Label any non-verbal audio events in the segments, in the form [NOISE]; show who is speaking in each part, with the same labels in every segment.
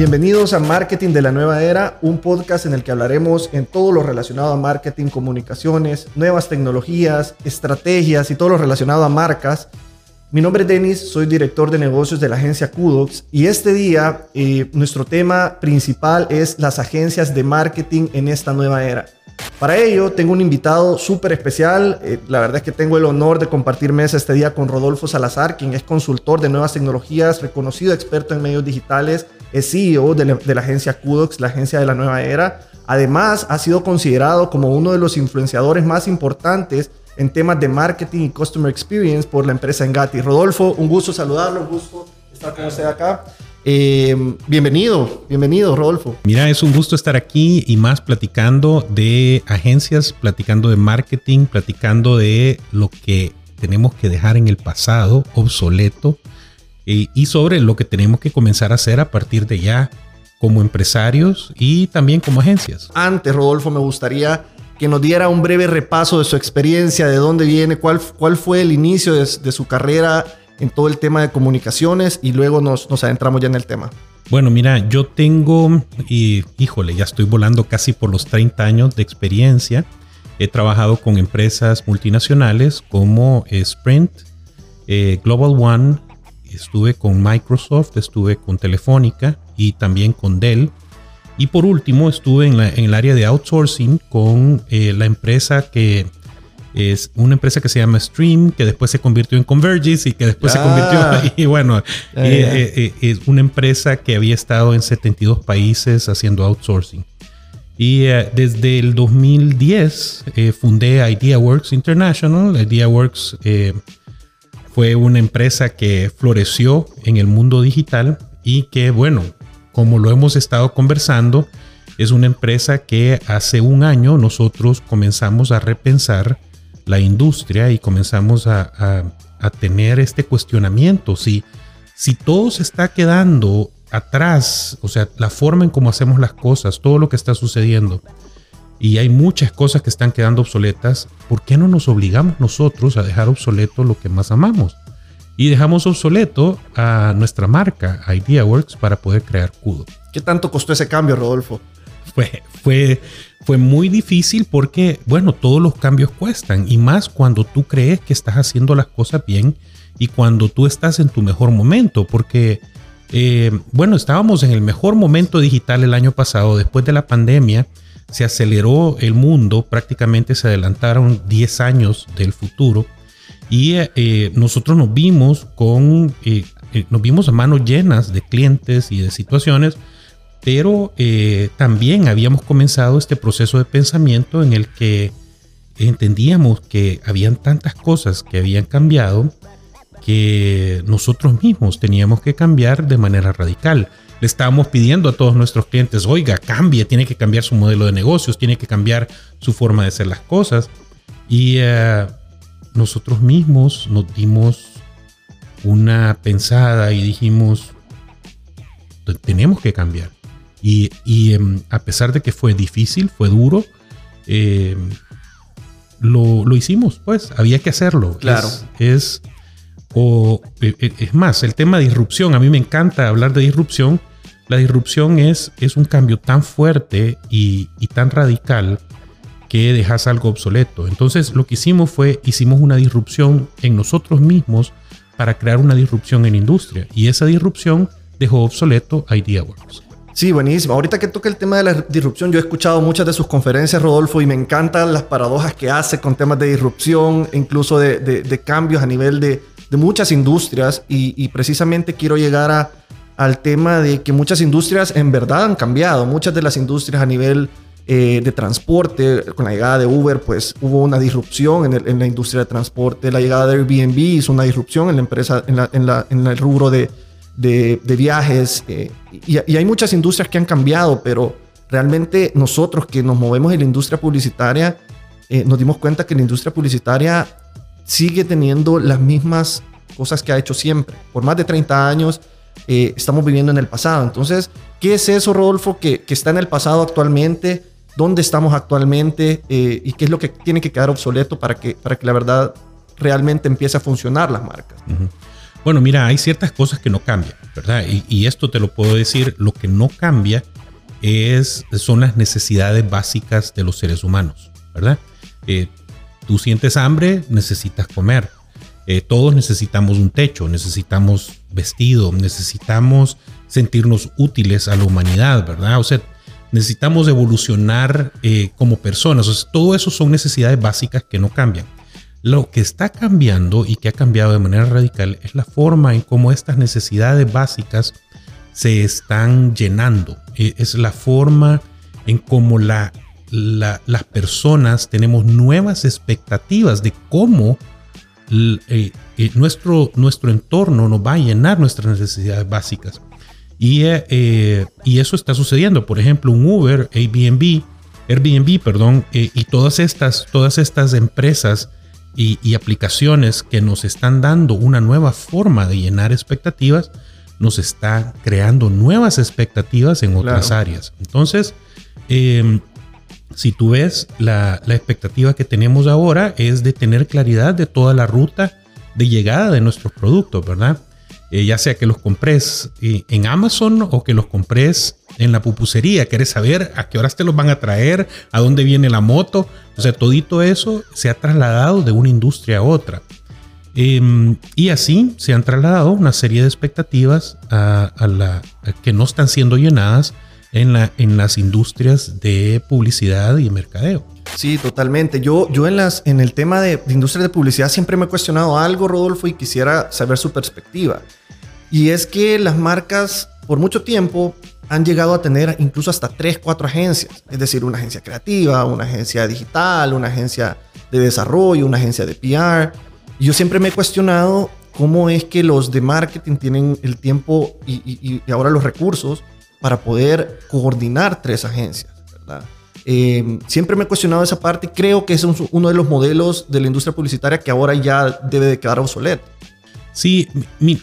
Speaker 1: Bienvenidos a Marketing de la Nueva Era, un podcast en el que hablaremos en todo lo relacionado a marketing, comunicaciones, nuevas tecnologías, estrategias y todo lo relacionado a marcas. Mi nombre es Denis, soy director de negocios de la agencia Kudox y este día eh, nuestro tema principal es las agencias de marketing en esta nueva era. Para ello, tengo un invitado súper especial. Eh, la verdad es que tengo el honor de compartir mesa este día con Rodolfo Salazar, quien es consultor de nuevas tecnologías, reconocido experto en medios digitales, es CEO de la, agencia Kudox, la agencia de la nueva era. Además, ha sido considerado como uno de los influenciadores más importantes en temas de marketing y customer experience por la empresa Engati. Rodolfo, un gusto saludarlo, un gusto estar con usted acá. Eh, bienvenido, bienvenido, Rodolfo.
Speaker 2: Mira, es un gusto estar aquí y más platicando de agencias, platicando de marketing, platicando de lo que tenemos que dejar en el pasado, obsoleto, y sobre lo que tenemos que comenzar a hacer a partir de ya como empresarios y también como agencias.
Speaker 1: Antes, Rodolfo, me gustaría que nos diera un breve repaso de su experiencia, de dónde viene, cuál, cuál fue el inicio de, de su carrera en todo el tema de comunicaciones y luego nos, nos adentramos ya en el tema.
Speaker 2: Bueno, mira, yo tengo, y híjole, ya estoy volando casi por los 30 años de experiencia. He trabajado con empresas multinacionales como Sprint, eh, Global One, estuve con Microsoft, estuve con Telefónica y también con Dell. Y por último, estuve en, el área de outsourcing con eh, la empresa que es una empresa que se llama Stream, que después se convirtió en Convergys y que después se convirtió. [LAUGHS] Y bueno, eh, eh, es una empresa que había estado en 72 países haciendo outsourcing. Y eh, desde el 2010 fundé IdeaWorks International. IdeaWorks fue una empresa que floreció en el mundo digital y que, bueno, como lo hemos estado conversando, es una empresa que hace un año nosotros comenzamos a repensar la industria y comenzamos a, tener este cuestionamiento. Si, si todo se está quedando atrás, o sea, la forma en cómo hacemos las cosas, todo lo que está sucediendo, y hay muchas cosas que están quedando obsoletas, ¿por qué no nos obligamos nosotros a dejar obsoleto lo que más amamos? Y dejamos obsoleto a nuestra marca, IdeaWorks, para poder crear Kudo.
Speaker 1: ¿Qué tanto costó ese cambio, Rodolfo?
Speaker 2: Fue, fue, fue muy difícil porque, bueno, todos los cambios cuestan. Y más cuando tú crees que estás haciendo las cosas bien y cuando tú estás en tu mejor momento, porque, eh, bueno, estábamos en el mejor momento digital el año pasado, después de la pandemia, se aceleró el mundo, prácticamente se adelantaron 10 años del futuro. Y eh, nosotros nos vimos con, eh, nos vimos a manos llenas de clientes y de situaciones pero eh, también habíamos comenzado este proceso de pensamiento en el que entendíamos que habían tantas cosas que habían cambiado que nosotros mismos teníamos que cambiar de manera radical. Le estábamos pidiendo a todos nuestros clientes, oiga, cambie, tiene que cambiar su modelo de negocios, tiene que cambiar su forma de hacer las cosas. Y eh, nosotros mismos nos dimos una pensada y dijimos, tenemos que cambiar. Y, em, a pesar de que fue difícil, fue duro, em, lo, hicimos, pues había que hacerlo.
Speaker 1: Claro.
Speaker 2: Es, o, e, e, es más, el tema de disrupción, a mí me encanta hablar de disrupción. La disrupción es, es un cambio tan fuerte y, y tan radical que dejas algo obsoleto. Entonces lo que hicimos fue, hicimos una disrupción en nosotros mismos para crear una disrupción en industria. Y esa disrupción dejó obsoleto IdeaWorks.
Speaker 1: Sí, buenísimo. Ahorita que toca el tema de la disrupción, yo he escuchado muchas de sus conferencias, Rodolfo, y me encantan las paradojas que hace con temas de disrupción, incluso de, cambios a nivel de, muchas industrias. Y, precisamente quiero llegar al tema de que muchas industrias en verdad han cambiado. Muchas de las industrias a nivel eh, de transporte, con la llegada de Uber, pues hubo una disrupción en, la industria de transporte. La llegada de Airbnb hizo una disrupción en la empresa, en el rubro de de, viajes. Eh, y, hay muchas industrias que han cambiado, pero realmente nosotros que nos movemos en la industria publicitaria, eh, nos dimos cuenta que la industria publicitaria sigue teniendo las mismas cosas que ha hecho siempre. Por más de 30 años eh, estamos viviendo en el pasado. Entonces, ¿qué es eso, Rodolfo, que, está en el pasado actualmente? ¿Dónde estamos actualmente? ¿Y qué es lo que tiene que quedar obsoleto para que, para que la verdad realmente empiece a funcionar las marcas?
Speaker 2: Bueno, mira, hay ciertas cosas que no cambian, ¿verdad? Y, esto te lo puedo decir, lo que no cambia es, son las necesidades básicas de los seres humanos, ¿verdad? Eh, tú sientes hambre, necesitas comer. Eh, todos necesitamos un techo, necesitamos vestido, necesitamos sentirnos útiles a la humanidad, ¿verdad? O sea, necesitamos evolucionar eh, como personas. Todo eso son necesidades básicas que no cambian. Lo que está cambiando y que ha cambiado de manera radical es la forma en cómo estas necesidades básicas se están llenando. E, es la forma en cómo la, las personas tenemos nuevas expectativas de cómo eh, eh, nuestro, nuestro entorno nos va a llenar nuestras necesidades básicas. Y, eh, y eso está sucediendo. Por ejemplo, un Uber, Airbnb, Airbnb, perdón, y todas estas, todas estas empresas y, aplicaciones que nos están dando una nueva forma de llenar expectativas, nos está creando nuevas expectativas en otras áreas. Entonces, em, si tú ves, la, expectativa que tenemos ahora es de tener claridad de toda la ruta de llegada de nuestros productos, ¿verdad? Eh, ya sea que los compres eh, en Amazon o que los compres en la pupusería, quieres saber a qué horas te los van a traer, a dónde viene la moto, o sea, todito eso se ha trasladado de una industria a otra. Em, y así se han trasladado una serie de expectativas a, la, que no están siendo llenadas en, la, en las industrias de publicidad y mercadeo.
Speaker 1: Sí, totalmente. Yo, yo en, las, en el tema de, de industria de publicidad siempre me he cuestionado algo, Rodolfo, y quisiera saber su perspectiva. Y es que las marcas por mucho tiempo han llegado a tener incluso hasta tres, cuatro agencias. Es decir, una agencia creativa, una agencia digital, una agencia de desarrollo, una agencia de PR. Y yo siempre me he cuestionado cómo es que los de marketing tienen el tiempo y, y ahora los recursos para poder coordinar tres agencias. Eh, siempre me he cuestionado esa parte y creo que es uno de los modelos de la industria publicitaria que ahora ya debe de quedar obsoleto.
Speaker 2: Sí,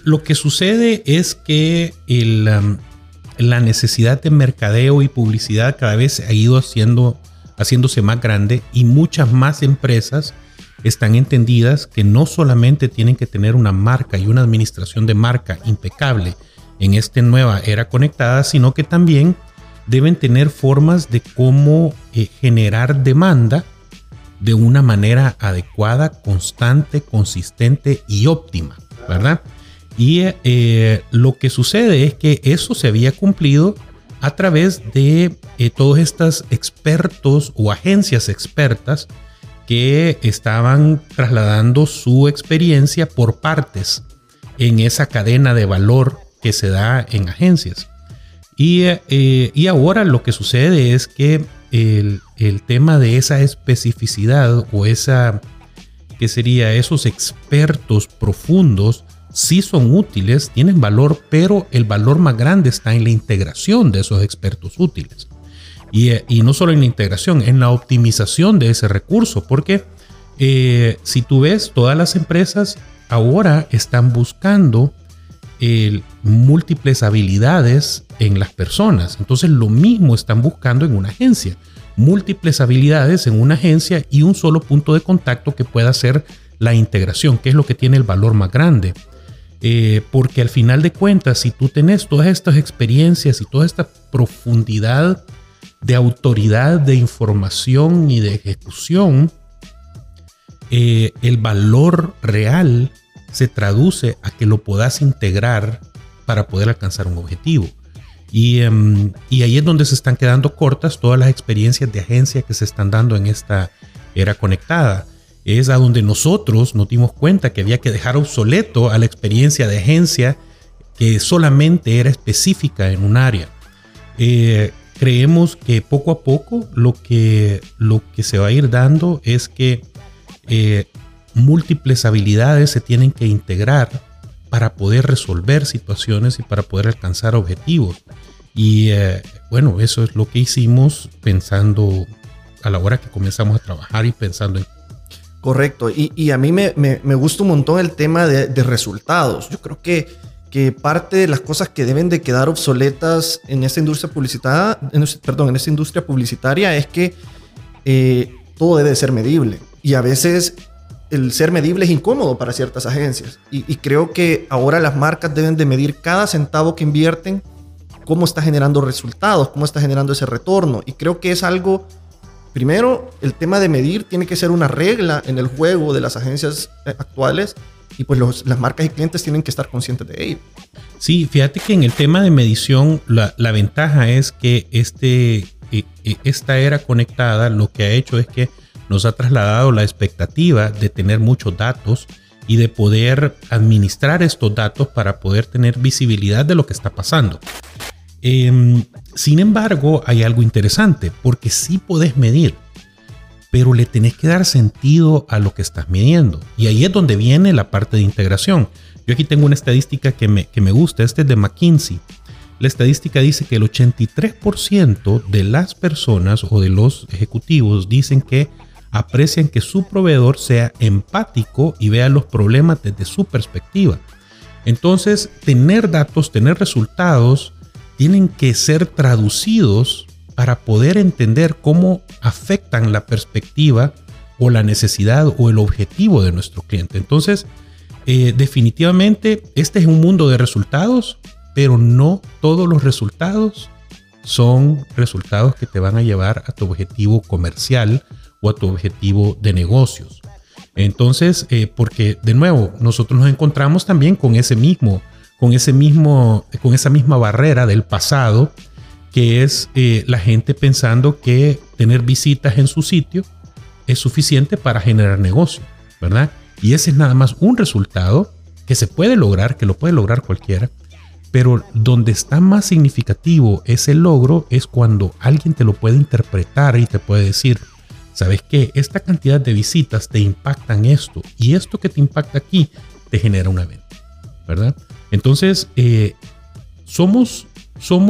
Speaker 2: lo que sucede es que um, la necesidad de mercadeo y publicidad cada vez ha ido haciendo, haciéndose más grande y muchas más empresas están entendidas que no solamente tienen que tener una marca y una administración de marca impecable, en esta nueva era conectada, sino que también deben tener formas de cómo eh, generar demanda de una manera adecuada, constante, consistente y óptima, ¿verdad? Y eh, lo que sucede es que eso se había cumplido a través de eh, todos estos expertos o agencias expertas que estaban trasladando su experiencia por partes en esa cadena de valor que se da en agencias. Y, eh, y ahora lo que sucede es que el, el, tema de esa especificidad o esa, que sería esos expertos profundos, sí son útiles, tienen valor, pero el valor más grande está en la integración de esos expertos útiles. Y, y no solo en la integración, en la optimización de ese recurso, porque eh, si tú ves, todas las empresas ahora están buscando múltiples habilidades en las personas. Entonces lo mismo están buscando en una agencia. Múltiples habilidades en una agencia y un solo punto de contacto que pueda ser la integración, que es lo que tiene el valor más grande. Eh, porque al final de cuentas, si tú tenés todas estas experiencias y toda esta profundidad de autoridad, de información y de ejecución, eh, el valor real se traduce a que lo puedas integrar para poder alcanzar un objetivo. Em, y, ahí es donde se están quedando cortas todas las experiencias de agencia que se están dando en esta era conectada. Es a donde nosotros nos dimos cuenta que había que dejar obsoleto a la experiencia de agencia que solamente era específica en un área. Eh, creemos que poco a poco lo que, lo que se va a ir dando es que eh, múltiples habilidades se tienen que integrar para poder resolver situaciones y para poder alcanzar objetivos. Y eh, bueno, eso es lo que hicimos pensando a la hora que comenzamos a trabajar y pensando en...
Speaker 1: Correcto, y, a mí me, gusta un montón el tema de, resultados. Yo creo que, que parte de las cosas que deben de quedar obsoletas en esta industria publicitaria, perdón, en esta industria publicitaria es que eh, todo debe ser medible. Y a veces el ser medible es incómodo para ciertas agencias. Y, creo que ahora las marcas deben de medir cada centavo que invierten, cómo está generando resultados, cómo está generando ese retorno. Y creo que es algo, primero, el tema de medir tiene que ser una regla en el juego de las agencias eh, actuales. Y pues las marcas y clientes tienen que estar conscientes de ello.
Speaker 2: Sí, fíjate que en el tema de medición, la, la ventaja es que este, eh, eh, esta era conectada lo que ha hecho es que nos ha trasladado la expectativa de tener muchos datos y de poder administrar estos datos para poder tener visibilidad de lo que está pasando. Em, sin embargo, hay algo interesante, porque sí podés medir, pero le tenés que dar sentido a lo que estás midiendo. Y ahí es donde viene la parte de integración. Yo aquí tengo una estadística que me, que me gusta, este es de McKinsey. La estadística dice que el 83% de las personas o de los ejecutivos dicen que aprecian que su proveedor sea empático y vea los problemas desde su perspectiva. Entonces, tener datos, tener resultados, tienen que ser traducidos para poder entender cómo afectan la perspectiva o la necesidad o el objetivo de nuestro cliente. Entonces, eh, definitivamente, este es un mundo de resultados, pero no todos los resultados son resultados que te van a llevar a tu objetivo comercial o a tu objetivo de negocios. Entonces, eh, porque de nuevo, nosotros nos encontramos también con ese mismo, con ese mismo, con esa misma barrera del pasado, que es eh, la gente pensando que tener visitas en su sitio es suficiente para generar negocio, ¿verdad? Y ese es nada más un resultado que se puede lograr, que lo puede lograr cualquiera, pero donde está más significativo ese logro es cuando alguien te lo puede interpretar y te puede decir, ¿Sabes qué? Esta cantidad de visitas te impactan esto y esto que te impacta aquí te genera una venta, ¿verdad? Entonces, eh, somos,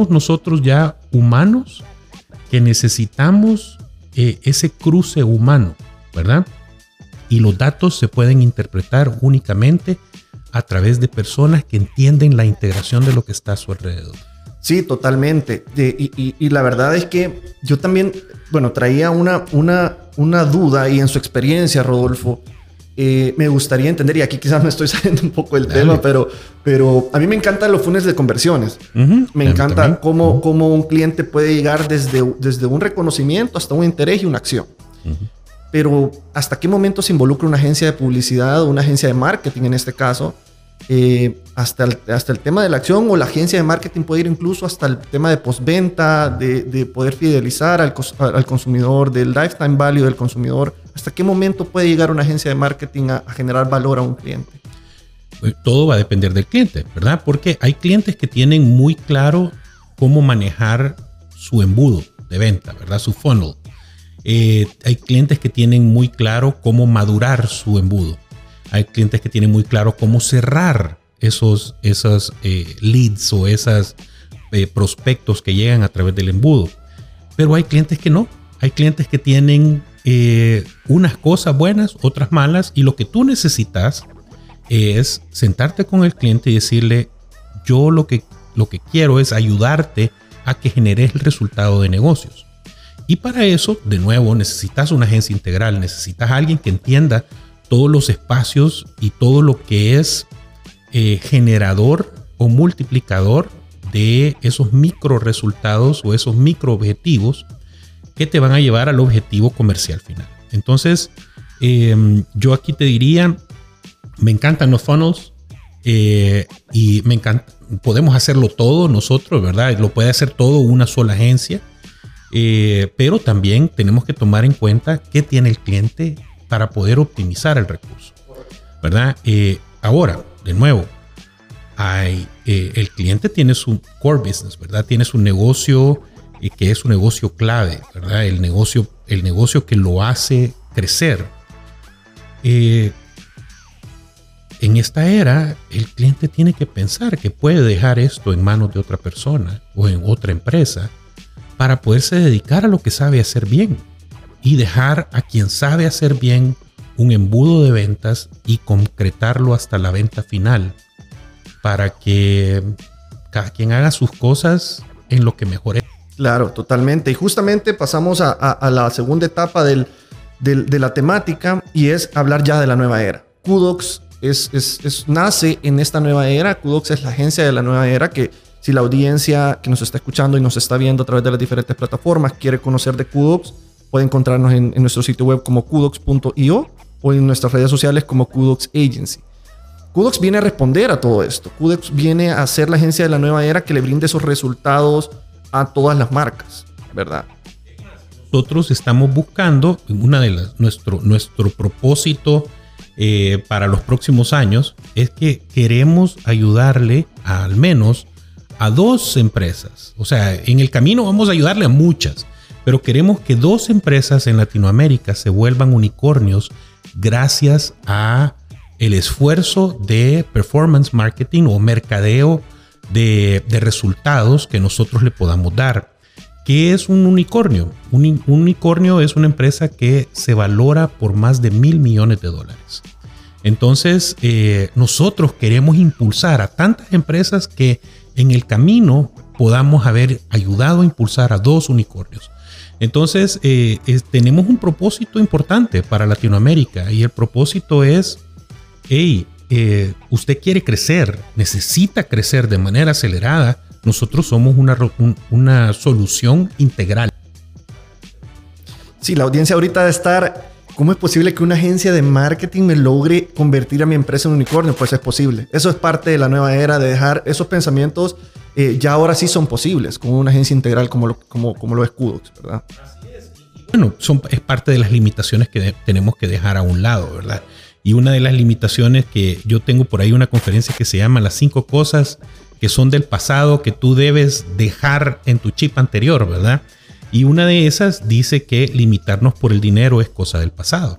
Speaker 2: nosotros ya humanos que necesitamos eh, ese cruce humano, ¿verdad? Y los datos se pueden interpretar únicamente a través de personas que entienden la integración de lo que está a su alrededor.
Speaker 1: Sí, totalmente. y, la verdad es que yo también, bueno, traía una, una, una duda y en su experiencia, Rodolfo, eh, me gustaría entender, y aquí quizás me estoy [LAUGHS] saliendo un poco del tema, pero, pero a mí me encantan los funes de conversiones. Me encanta cómo, cómo, un cliente puede llegar desde, desde un reconocimiento hasta un interés y una acción. Pero ¿hasta qué momento se involucra una agencia de publicidad o una agencia de marketing en este caso? Eh, hasta, el, hasta el tema de la acción o la agencia de marketing puede ir incluso hasta el tema de postventa, de, de poder fidelizar al, al, consumidor, del lifetime value del consumidor. ¿Hasta qué momento puede llegar una agencia de marketing a, generar valor a un cliente?
Speaker 2: Pues, todo va a depender del cliente, ¿verdad? Porque hay clientes que tienen muy claro cómo manejar su embudo de venta, ¿verdad? Su funnel. Eh, hay clientes que tienen muy claro cómo madurar su embudo. Hay clientes que tienen muy claro cómo cerrar esos, eh, leads o esos eh, prospectos que llegan a través del embudo. Pero hay clientes que no. Hay clientes que tienen eh, unas cosas buenas, otras malas, y lo que tú necesitas es sentarte con el cliente y decirle, yo lo que, lo que quiero es ayudarte a que generes el resultado de negocios. Y para eso, de nuevo, necesitas una agencia integral, necesitas a alguien que entienda todos los espacios y todo lo que es eh, generador o multiplicador de esos micro resultados o esos micro objetivos que te van a llevar al objetivo comercial final. Entonces, em, yo aquí te diría, me encantan los funnels eh, y me encanta, podemos hacerlo todo nosotros, ¿verdad? Lo puede hacer todo una sola agencia, eh, pero también tenemos que tomar en cuenta qué tiene el cliente, para poder optimizar el recurso. ¿Verdad? Eh, ahora, de nuevo, hay, eh, el cliente tiene su core business, ¿verdad? Tiene su negocio eh, que es un negocio clave, ¿verdad? El negocio, el negocio que lo hace crecer. en esta era, el cliente tiene que pensar que puede dejar esto en manos de otra persona o en otra empresa para poderse dedicar a lo que sabe hacer bien y dejar a quien sabe hacer bien un embudo de ventas y concretarlo hasta la venta final para que cada quien haga sus cosas en lo que mejor es.
Speaker 1: Claro, totalmente. Y justamente pasamos a, la segunda etapa del, de, la temática y es hablar ya de la nueva era. Kudox es, es, nace en esta nueva era. Kudox es la agencia de la nueva era que si la audiencia que nos está escuchando y nos está viendo a través de las diferentes plataformas quiere conocer de Kudox, puede encontrarnos en, nuestro sitio web como kudox.io o en nuestras redes sociales como Kudox Agency. Kudox viene a responder a todo esto. Kudox viene a ser la agencia de la nueva era que le brinde esos resultados a todas las marcas, ¿verdad?
Speaker 2: Nosotros estamos buscando, una de las, nuestro, nuestro propósito eh, para los próximos años es que queremos ayudarle al menos a dos empresas. O sea, en el camino vamos a ayudarle a muchas, pero queremos que dos empresas en Latinoamérica se vuelvan unicornios gracias a el esfuerzo de performance marketing o mercadeo de, resultados que nosotros le podamos dar. ¿Qué es un unicornio? Un, unicornio es una empresa que se valora por más de mil millones de dólares. Entonces, eh, nosotros queremos impulsar a tantas empresas que en el camino podamos haber ayudado a impulsar a dos unicornios. Entonces, eh, tenemos un propósito importante para Latinoamérica y el propósito es, hey, eh, usted quiere crecer, necesita crecer de manera acelerada, nosotros somos una, una solución integral.
Speaker 1: Sí, la audiencia ahorita de estar, ¿cómo es posible que una agencia de marketing me logre convertir a mi empresa en unicornio? Pues es posible. Eso es parte de la nueva era de dejar esos pensamientos, eh, ya ahora sí son posibles con una agencia integral como lo, como, como lo es Kudox, ¿verdad? Así es.
Speaker 2: Bueno, son, es parte de las limitaciones que tenemos que dejar a un lado, ¿verdad? Y una de las limitaciones que yo tengo por ahí una conferencia que se llama Las cinco cosas que son del pasado que tú debes dejar en tu chip anterior, ¿verdad? Y una de esas dice que limitarnos por el dinero es cosa del pasado.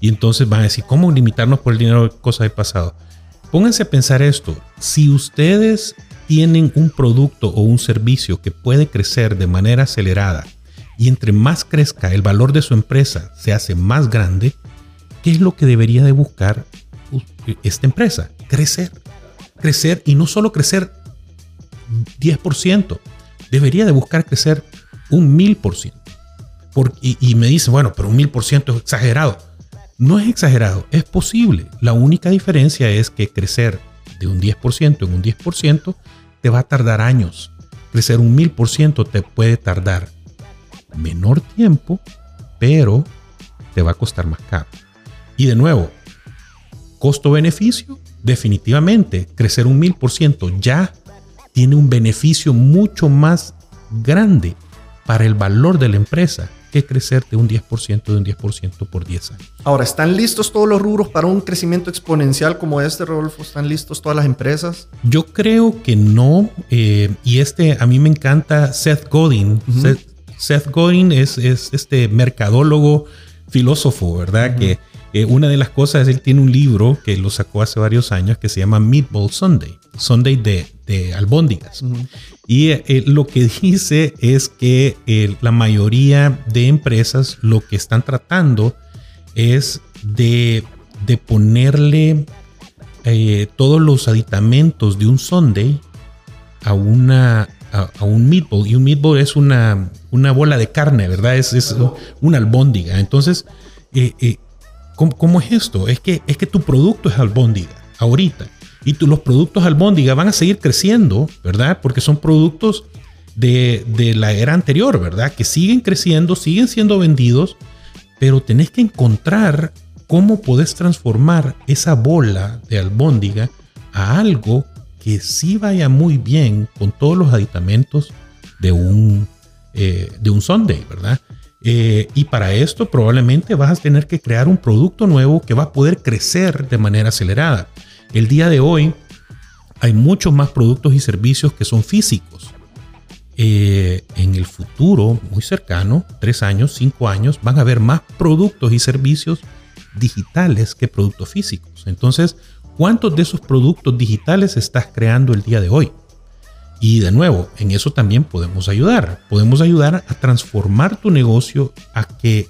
Speaker 2: Y entonces van a decir, ¿cómo limitarnos por el dinero es cosa del pasado? Pónganse a pensar esto. Si ustedes tienen un producto o un servicio que puede crecer de manera acelerada y entre más crezca el valor de su empresa se hace más grande, ¿Qué es lo que debería de buscar esta empresa? Crecer. Crecer y no solo crecer 10%, debería de buscar crecer un 1000%. Por, y, y me dice, bueno, pero un 1000% es exagerado. No es exagerado, es posible. La única diferencia es que crecer de un 10% en un 10% te va a tardar años. Crecer un 1000% te puede tardar menor tiempo, pero te va a costar más caro. Y de nuevo, costo-beneficio, definitivamente, crecer un mil por ciento ya tiene un beneficio mucho más grande para el valor de la empresa que crecer de un 10% de un 10% por 10 años.
Speaker 1: Ahora, ¿están listos todos los rubros para un crecimiento exponencial como este, Rodolfo? ¿Están listos todas las empresas?
Speaker 2: Yo creo que no. Eh, y este, a mí me encanta Seth Godin. Seth, Godin es, es, este mercadólogo, filósofo, ¿verdad? Que eh, una de las cosas, él tiene un libro que lo sacó hace varios años que se llama Meatball Sunday, Sunday de, de albóndigas. Y eh, lo que dice es que eh, la mayoría de empresas lo que están tratando es de, de ponerle todos los aditamentos de un Sunday a una a, un meatball y un meatball es una, una bola de carne, ¿verdad? Es, es una albóndiga. Entonces, ¿Cómo, es esto? Es que, es que tu producto es albóndiga ahorita. Y tú, los productos albóndiga van a seguir creciendo, ¿verdad? Porque son productos de, la era anterior, ¿verdad? Que siguen creciendo, siguen siendo vendidos, pero tenés que encontrar cómo podés transformar esa bola de albóndiga a algo que sí vaya muy bien con todos los aditamentos de un, eh, de un Sunday, ¿verdad? Eh, y para esto probablemente vas a tener que crear un producto nuevo que va a poder crecer de manera acelerada. El día de hoy hay muchos más productos y servicios que son físicos. Eh, en el futuro muy cercano, tres años, cinco años, van a haber más productos y servicios digitales que productos físicos. Entonces, ¿cuántos de esos productos digitales estás creando el día de hoy? Y de nuevo, en eso también podemos ayudar. Podemos ayudar a transformar tu negocio a que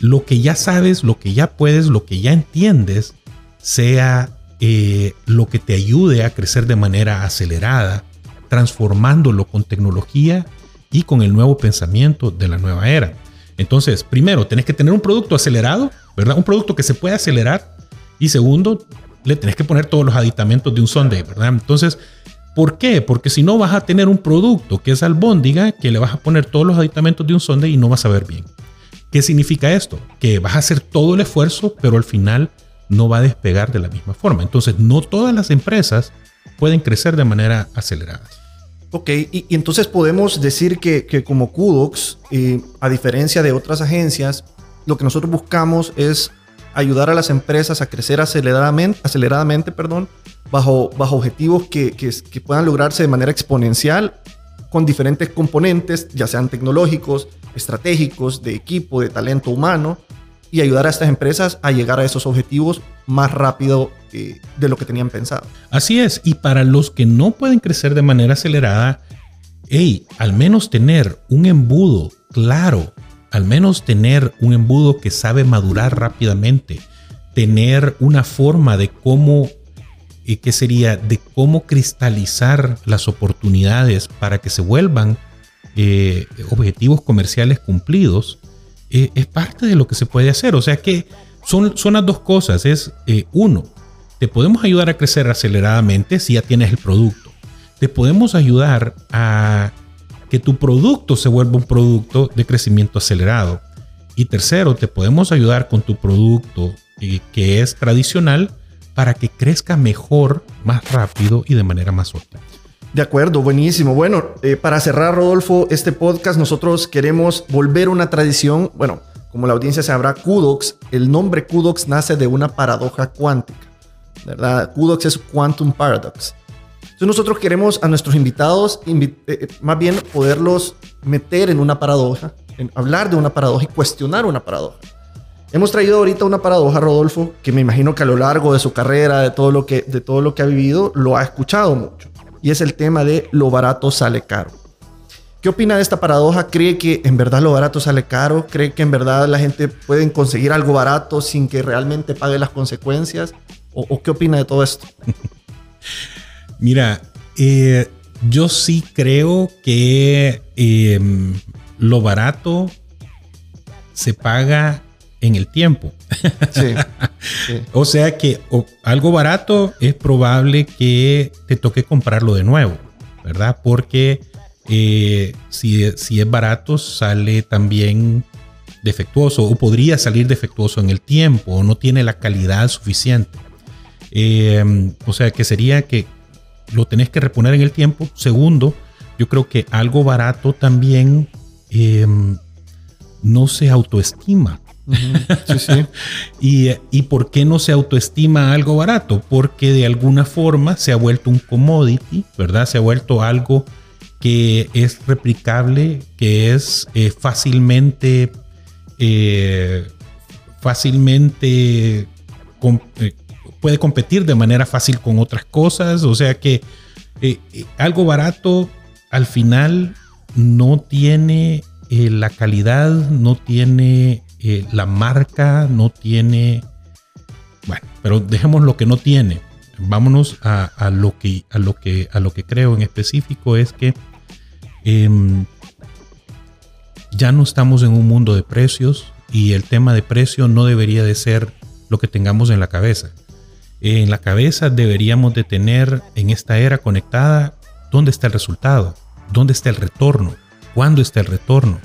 Speaker 2: lo que ya sabes, lo que ya puedes, lo que ya entiendes, sea eh, lo que te ayude a crecer de manera acelerada, transformándolo con tecnología y con el nuevo pensamiento de la nueva era. Entonces, primero, tenés que tener un producto acelerado, ¿verdad? Un producto que se puede acelerar. Y segundo, le tenés que poner todos los aditamentos de un sonde, ¿verdad? Entonces, ¿por qué? Porque si no vas a tener un producto que es albóndiga, que le vas a poner todos los aditamentos de un sonde y no vas a ver bien. ¿Qué significa esto? Que vas a hacer todo el esfuerzo, pero al final no va a despegar de la misma forma. Entonces, no todas las empresas pueden crecer de manera acelerada.
Speaker 1: Ok, y, entonces podemos decir que, como Kudox, eh, a diferencia de otras agencias, lo que nosotros buscamos es ayudar a las empresas a crecer aceleradamente, aceleradamente perdón, bajo, bajo objetivos que, que, puedan lograrse de manera exponencial con diferentes componentes, ya sean tecnológicos, estratégicos, de equipo, de talento humano, y ayudar a estas empresas a llegar a esos objetivos más rápido eh, de lo que tenían pensado.
Speaker 2: Así es, y para los que no pueden crecer de manera acelerada, al menos tener un embudo claro, al menos tener un embudo que sabe madurar rápidamente, tener una forma de cómo, eh, ¿qué sería? De cómo cristalizar las oportunidades para que se vuelvan eh, objetivos comerciales cumplidos, eh, es parte de lo que se puede hacer. O sea que son, son las dos cosas. Es eh, uno, te podemos ayudar a crecer aceleradamente si ya tienes el producto. Te podemos ayudar a que tu producto se vuelva un producto de crecimiento acelerado. Y tercero, te podemos ayudar con tu producto eh, que es tradicional para que crezca mejor, más rápido y de manera más óptima.
Speaker 1: De acuerdo, buenísimo. Bueno, eh, para cerrar, Rodolfo, este podcast nosotros queremos volver una tradición. Bueno, como la audiencia sabrá, Kudox, el nombre Kudox nace de una paradoja cuántica, ¿verdad? Kudox es Quantum Paradox. Entonces nosotros queremos a nuestros invitados, eh, eh, más bien poderlos meter en una paradoja, en hablar de una paradoja y cuestionar una paradoja. Hemos traído ahorita una paradoja, Rodolfo, que me imagino que a lo largo de su carrera, de todo lo que, de todo lo que ha vivido, lo ha escuchado mucho y es el tema de lo barato sale caro. ¿Qué opina de esta paradoja? ¿Cree que en verdad lo barato sale caro? ¿Cree que en verdad la gente puede conseguir algo barato sin que realmente pague las consecuencias? ¿O, qué opina de todo esto? [LAUGHS]
Speaker 2: Mira, eh, yo sí creo que em, lo barato se paga en el tiempo. [LAUGHS] o sea que algo barato es probable que te toque comprarlo de nuevo, ¿verdad? Porque eh, si, si es barato sale también defectuoso o podría salir defectuoso en el tiempo o no tiene la calidad suficiente. Em, o sea que sería que lo tenés que reponer en el tiempo. Segundo, yo creo que algo barato también em, no se autoestima. [LAUGHS] y, ¿Y por qué no se autoestima algo barato? Porque de alguna forma se ha vuelto un commodity, ¿verdad? Se ha vuelto algo que es replicable, que es eh, fácilmente, eh, fácilmente eh, puede competir de manera fácil con otras cosas. O sea que algo barato al final no tiene la calidad, no tiene la marca no tiene, bueno, pero dejemos lo que no tiene. Vámonos a, lo, que, a, lo, que, a lo que creo en específico es que em, ya no estamos en un mundo de precios y el tema de precio no debería de ser lo que tengamos en la cabeza. En la cabeza deberíamos de tener en esta era conectada dónde está el resultado, dónde está el retorno, cuándo está el retorno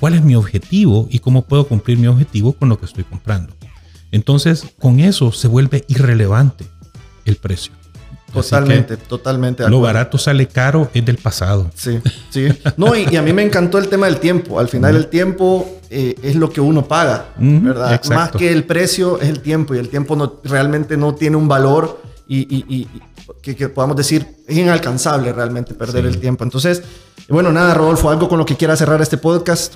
Speaker 2: cuál es mi objetivo y cómo puedo cumplir mi objetivo con lo que estoy comprando. Entonces, con eso se vuelve irrelevante el precio.
Speaker 1: Totalmente, totalmente.
Speaker 2: Lo barato sale caro es del pasado.
Speaker 1: Sí, sí. No, y, a mí me encantó el tema del tiempo. Al final, el tiempo eh, es lo que uno paga, ¿verdad? Más que el precio es el tiempo y el tiempo no, realmente no tiene un valor y, que, podamos decir es inalcanzable realmente perder el tiempo. Entonces, bueno, nada, Rodolfo, algo con lo que quiera cerrar este podcast.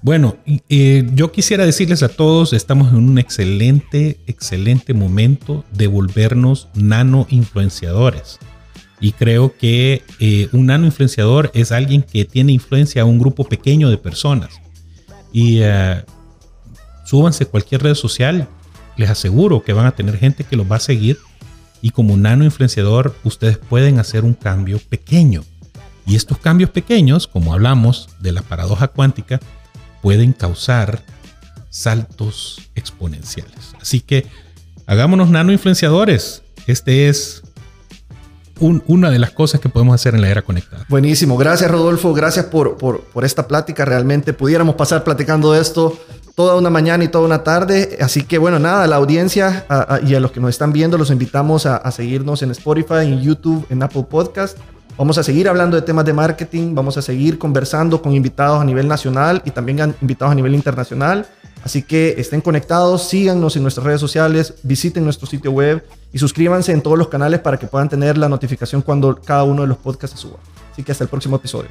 Speaker 2: Bueno, eh, yo quisiera decirles a todos, estamos en un excelente, excelente momento de volvernos nano influenciadores. Y creo que eh, un nano influenciador es alguien que tiene influencia a un grupo pequeño de personas. Y uh, súbanse cualquier red social, les aseguro que van a tener gente que los va a seguir y como nano influenciador, ustedes pueden hacer un cambio pequeño. Y estos cambios pequeños, como hablamos de la paradoja cuántica, pueden causar saltos exponenciales. Así que hagámonos nano influenciadores. Este es una de las cosas que podemos hacer en la era conectada.
Speaker 1: Buenísimo. Gracias, Rodolfo. Gracias por, esta plática. Realmente pudiéramos pasar platicando esto toda una mañana y toda una tarde. Así que bueno, nada, a la audiencia y a los que nos están viendo, los invitamos a, seguirnos en Spotify, en YouTube, en Apple Podcast. Vamos a seguir hablando de temas de marketing, vamos a seguir conversando con invitados a nivel nacional y también invitados a nivel internacional. Así que estén conectados, síganos en nuestras redes sociales, visiten nuestro sitio web y suscríbanse en todos los canales para que puedan tener la notificación cuando cada uno de los podcasts se suba. Así que hasta el próximo episodio.